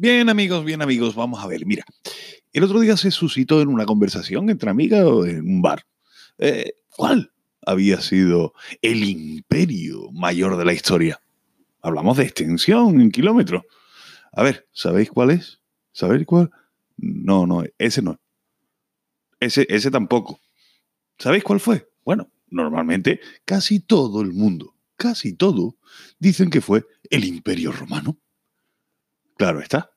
Bien, amigos, bien, amigos, vamos a ver. Mira, el otro día se suscitó en una conversación entre amigas en un bar. Eh, ¿Cuál había sido el imperio mayor de la historia? Hablamos de extensión en kilómetros. A ver, ¿sabéis cuál es? ¿Sabéis cuál? No, no, ese no. Ese, ese tampoco. ¿Sabéis cuál fue? Bueno, normalmente casi todo el mundo, casi todo, dicen que fue el imperio romano. Claro está,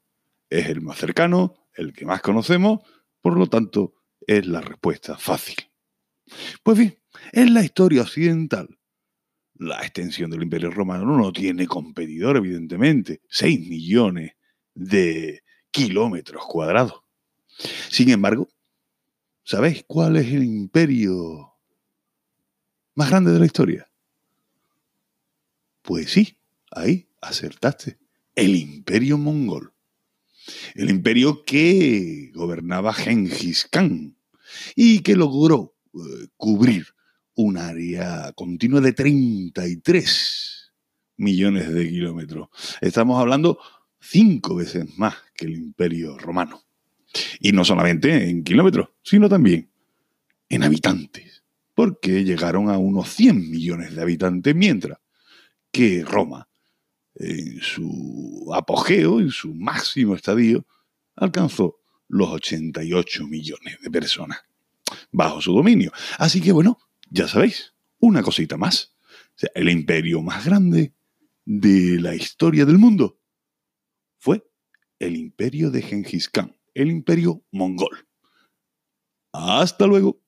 es el más cercano, el que más conocemos, por lo tanto es la respuesta fácil. Pues bien, en la historia occidental, la extensión del imperio romano no tiene competidor, evidentemente, 6 millones de kilómetros cuadrados. Sin embargo, ¿sabéis cuál es el imperio más grande de la historia? Pues sí, ahí acertaste el imperio mongol. El imperio que gobernaba Genghis Khan y que logró eh, cubrir un área continua de 33 millones de kilómetros. Estamos hablando cinco veces más que el imperio romano. Y no solamente en kilómetros, sino también en habitantes, porque llegaron a unos 100 millones de habitantes, mientras que Roma en su apogeo, en su máximo estadio, alcanzó los 88 millones de personas bajo su dominio. Así que bueno, ya sabéis, una cosita más. el imperio más grande de la historia del mundo fue el imperio de Genghis Khan, el imperio mongol. Hasta luego.